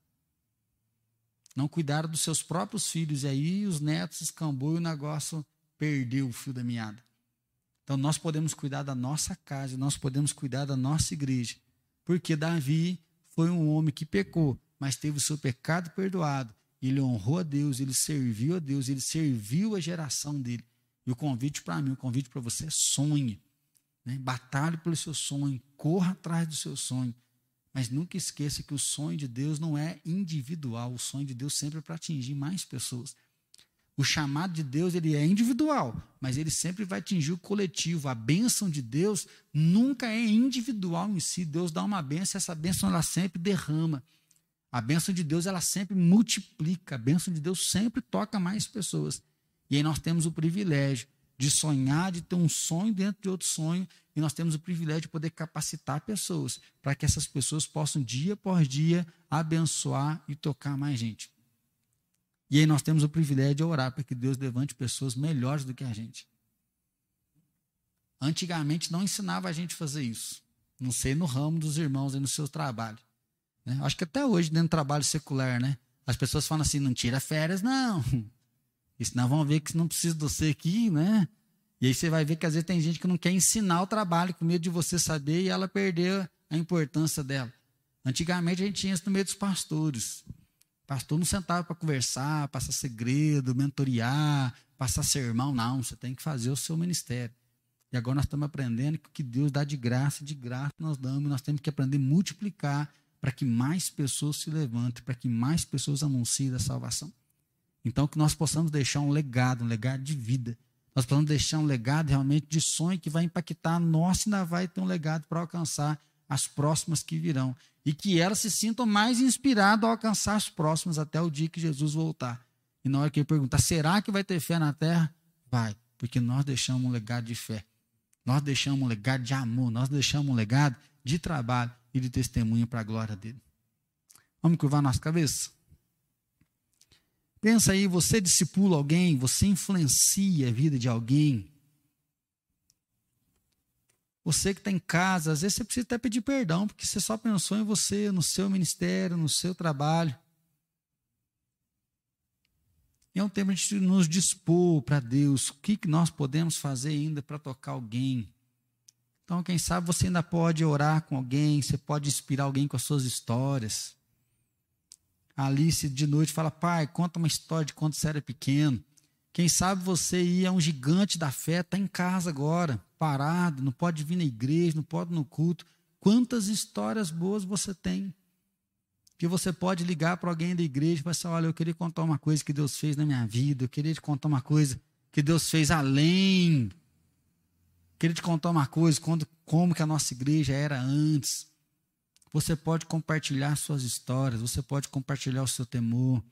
Não cuidaram dos seus próprios filhos. E aí os netos escambou e o negócio perdeu o fio da meada. Então nós podemos cuidar da nossa casa, nós podemos cuidar da nossa igreja. Porque Davi foi um homem que pecou, mas teve o seu pecado perdoado. Ele honrou a Deus, ele serviu a Deus, ele serviu a geração dele. E o convite para mim, o convite para você é sonhe. Né? Batalhe pelo seu sonho, corra atrás do seu sonho. Mas nunca esqueça que o sonho de Deus não é individual, o sonho de Deus sempre é para atingir mais pessoas. O chamado de Deus ele é individual, mas ele sempre vai atingir o coletivo. A bênção de Deus nunca é individual em si. Deus dá uma bênção, essa bênção ela sempre derrama. A bênção de Deus ela sempre multiplica. A bênção de Deus sempre toca mais pessoas. E aí nós temos o privilégio de sonhar, de ter um sonho dentro de outro sonho, e nós temos o privilégio de poder capacitar pessoas para que essas pessoas possam dia após dia abençoar e tocar mais gente. E aí nós temos o privilégio de orar para que Deus levante pessoas melhores do que a gente. Antigamente não ensinava a gente a fazer isso. Não sei no ramo dos irmãos e no seu trabalho. Né? Acho que até hoje, dentro do trabalho secular, né? As pessoas falam assim, não tira férias, não. E senão vão ver que não precisa de você aqui, né? E aí você vai ver que às vezes tem gente que não quer ensinar o trabalho, com medo de você saber e ela perder a importância dela. Antigamente a gente tinha isso no meio dos pastores. Pastor não sentava para conversar, passar segredo, mentorear, passar sermão, não. Você tem que fazer o seu ministério. E agora nós estamos aprendendo que o que Deus dá de graça, de graça nós damos. Nós temos que aprender a multiplicar para que mais pessoas se levantem, para que mais pessoas anunciem a salvação. Então, que nós possamos deixar um legado, um legado de vida. Nós possamos deixar um legado realmente de sonho que vai impactar a nossa e ainda vai ter um legado para alcançar as próximas que virão. E que elas se sintam mais inspiradas a alcançar as próximas até o dia que Jesus voltar. E na hora que ele perguntar, será que vai ter fé na terra? Vai, porque nós deixamos um legado de fé. Nós deixamos um legado de amor, nós deixamos um legado de trabalho e de testemunho para a glória dele. Vamos curvar nossa cabeça? Pensa aí, você discipula alguém, você influencia a vida de alguém, você que está em casa, às vezes você precisa até pedir perdão, porque você só pensou em você, no seu ministério, no seu trabalho. É um tempo de nos dispor para Deus. O que, que nós podemos fazer ainda para tocar alguém? Então, quem sabe você ainda pode orar com alguém, você pode inspirar alguém com as suas histórias. Alice de noite fala: Pai, conta uma história de quando você era pequeno. Quem sabe você ia um gigante da fé, está em casa agora, parado, não pode vir na igreja, não pode ir no culto. Quantas histórias boas você tem? Que você pode ligar para alguém da igreja e falar assim: olha, eu queria contar uma coisa que Deus fez na minha vida, eu queria te contar uma coisa que Deus fez além. Queria te contar uma coisa, quando, como que a nossa igreja era antes. Você pode compartilhar suas histórias, você pode compartilhar o seu temor.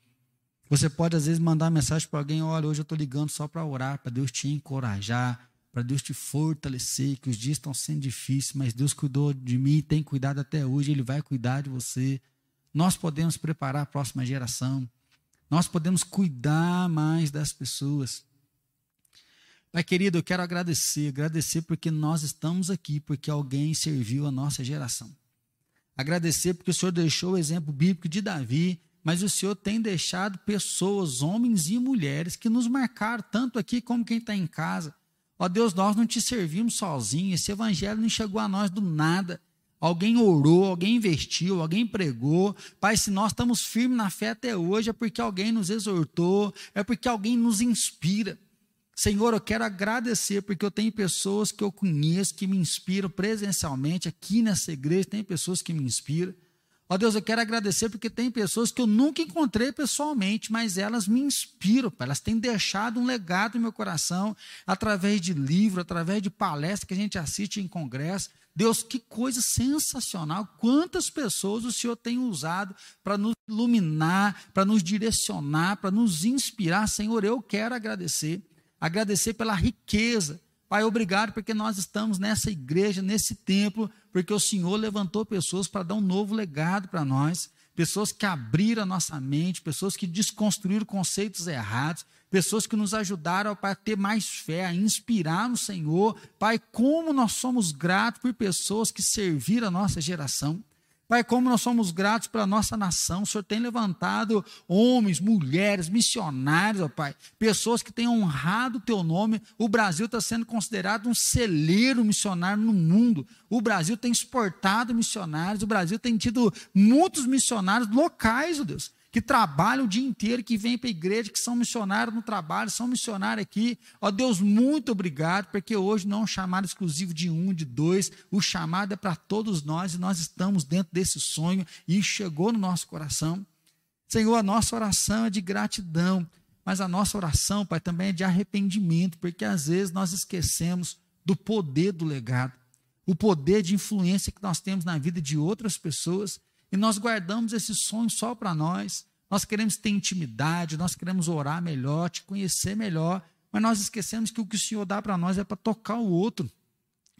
Você pode, às vezes, mandar mensagem para alguém: olha, hoje eu estou ligando só para orar, para Deus te encorajar, para Deus te fortalecer, que os dias estão sendo difíceis, mas Deus cuidou de mim, tem cuidado até hoje, Ele vai cuidar de você. Nós podemos preparar a próxima geração, nós podemos cuidar mais das pessoas. Pai querido, eu quero agradecer, agradecer porque nós estamos aqui, porque alguém serviu a nossa geração. Agradecer porque o Senhor deixou o exemplo bíblico de Davi, mas o Senhor tem deixado pessoas, homens e mulheres, que nos marcaram, tanto aqui como quem está em casa. Ó Deus, nós não te servimos sozinhos, esse evangelho não chegou a nós do nada. Alguém orou, alguém investiu, alguém pregou. Pai, se nós estamos firmes na fé até hoje, é porque alguém nos exortou, é porque alguém nos inspira. Senhor, eu quero agradecer porque eu tenho pessoas que eu conheço que me inspiram presencialmente aqui nessa igreja, tem pessoas que me inspiram. Ó Deus, eu quero agradecer porque tem pessoas que eu nunca encontrei pessoalmente, mas elas me inspiram, elas têm deixado um legado no meu coração, através de livro, através de palestras que a gente assiste em congresso. Deus, que coisa sensacional! Quantas pessoas o Senhor tem usado para nos iluminar, para nos direcionar, para nos inspirar. Senhor, eu quero agradecer. Agradecer pela riqueza Pai, obrigado porque nós estamos nessa igreja, nesse templo, porque o Senhor levantou pessoas para dar um novo legado para nós, pessoas que abriram a nossa mente, pessoas que desconstruíram conceitos errados, pessoas que nos ajudaram a ter mais fé, a inspirar no Senhor. Pai, como nós somos gratos por pessoas que serviram a nossa geração. Pai, como nós somos gratos pela nossa nação, o Senhor tem levantado homens, mulheres, missionários, ó Pai, pessoas que têm honrado o Teu nome. O Brasil está sendo considerado um celeiro missionário no mundo. O Brasil tem exportado missionários, o Brasil tem tido muitos missionários locais, ó Deus que trabalham o dia inteiro, que vêm para a igreja, que são missionários no trabalho, são missionários aqui. Ó Deus, muito obrigado, porque hoje não é um chamado exclusivo de um, de dois, o chamado é para todos nós e nós estamos dentro desse sonho e chegou no nosso coração. Senhor, a nossa oração é de gratidão, mas a nossa oração, Pai, também é de arrependimento, porque às vezes nós esquecemos do poder do legado, o poder de influência que nós temos na vida de outras pessoas e nós guardamos esse sonho só para nós. Nós queremos ter intimidade, nós queremos orar melhor, te conhecer melhor, mas nós esquecemos que o que o Senhor dá para nós é para tocar o outro.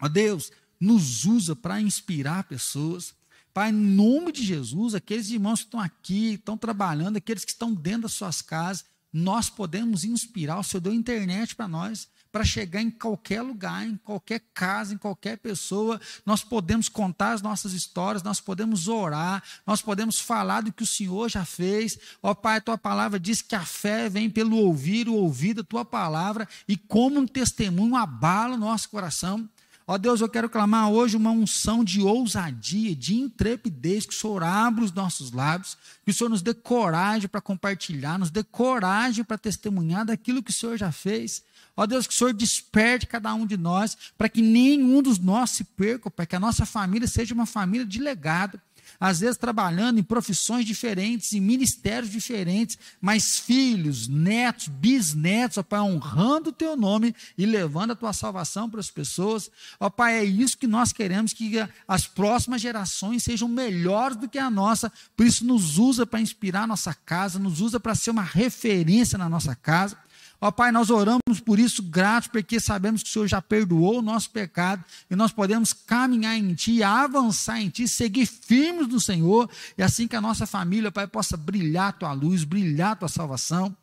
Ó Deus, nos usa para inspirar pessoas. Pai, em nome de Jesus, aqueles irmãos que estão aqui, estão trabalhando, aqueles que estão dentro das suas casas, nós podemos inspirar. O Senhor deu internet para nós para chegar em qualquer lugar, em qualquer casa, em qualquer pessoa. Nós podemos contar as nossas histórias, nós podemos orar, nós podemos falar do que o Senhor já fez. Ó Pai, a tua palavra diz que a fé vem pelo ouvir, o ouvir da tua palavra, e como um testemunho abala o nosso coração. Ó Deus, eu quero clamar hoje uma unção de ousadia, de intrepidez, que o Senhor abra os nossos lábios, que o Senhor nos dê coragem para compartilhar, nos dê coragem para testemunhar daquilo que o Senhor já fez. Ó Deus, que o Senhor desperte cada um de nós, para que nenhum dos nós se perca, para que a nossa família seja uma família de legado. Às vezes trabalhando em profissões diferentes, em ministérios diferentes, mas filhos, netos, bisnetos, ó Pai, honrando o teu nome e levando a tua salvação para as pessoas. Ó Pai, é isso que nós queremos, que as próximas gerações sejam melhores do que a nossa. Por isso, nos usa para inspirar a nossa casa, nos usa para ser uma referência na nossa casa. Ó Pai, nós oramos por isso gratos, porque sabemos que o Senhor já perdoou o nosso pecado e nós podemos caminhar em Ti, avançar em Ti, seguir firmes no Senhor, e assim que a nossa família, Pai, possa brilhar a Tua luz, brilhar a Tua salvação.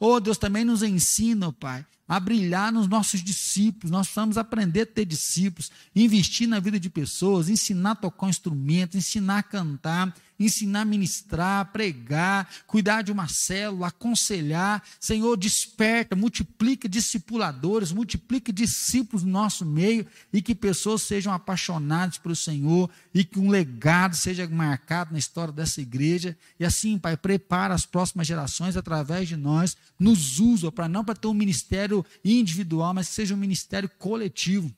Oh, Deus também nos ensina, Pai, a brilhar nos nossos discípulos. Nós precisamos aprender a ter discípulos, investir na vida de pessoas, ensinar a tocar um instrumento, ensinar a cantar, ensinar ministrar, pregar, cuidar de uma célula, aconselhar. Senhor, desperta, multiplica discipuladores, multiplica discípulos no nosso meio e que pessoas sejam apaixonadas pelo Senhor e que um legado seja marcado na história dessa igreja. E assim, Pai, prepara as próximas gerações através de nós, nos usa para não para ter um ministério individual, mas que seja um ministério coletivo.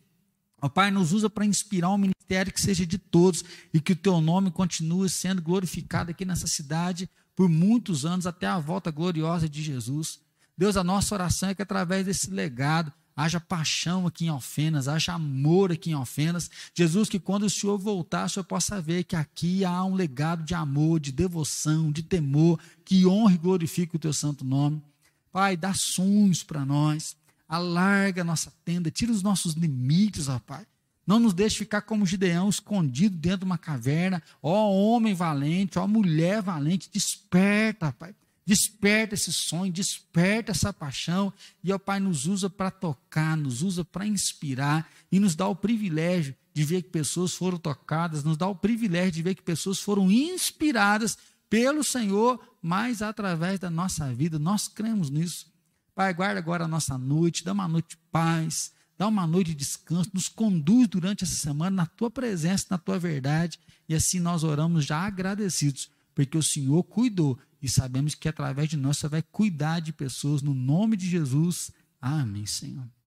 O Pai nos usa para inspirar um ministério que seja de todos e que o teu nome continue sendo glorificado aqui nessa cidade por muitos anos até a volta gloriosa de Jesus. Deus, a nossa oração é que através desse legado haja paixão aqui em Alfenas, haja amor aqui em Alfenas. Jesus, que quando o Senhor voltar, o Senhor possa ver que aqui há um legado de amor, de devoção, de temor, que honre e glorifique o teu santo nome. Pai, dá sonhos para nós alarga a nossa tenda, tira os nossos limites, ó Pai. Não nos deixe ficar como Gideão, escondido dentro de uma caverna. Ó homem valente, ó mulher valente, desperta, Pai. Desperta esse sonho, desperta essa paixão. E, ó Pai, nos usa para tocar, nos usa para inspirar e nos dá o privilégio de ver que pessoas foram tocadas, nos dá o privilégio de ver que pessoas foram inspiradas pelo Senhor, mas através da nossa vida. Nós cremos nisso. Pai, guarda agora a nossa noite, dá uma noite de paz, dá uma noite de descanso, nos conduz durante essa semana na tua presença, na tua verdade, e assim nós oramos já agradecidos, porque o Senhor cuidou e sabemos que através de nós você vai cuidar de pessoas no nome de Jesus. Amém, Senhor.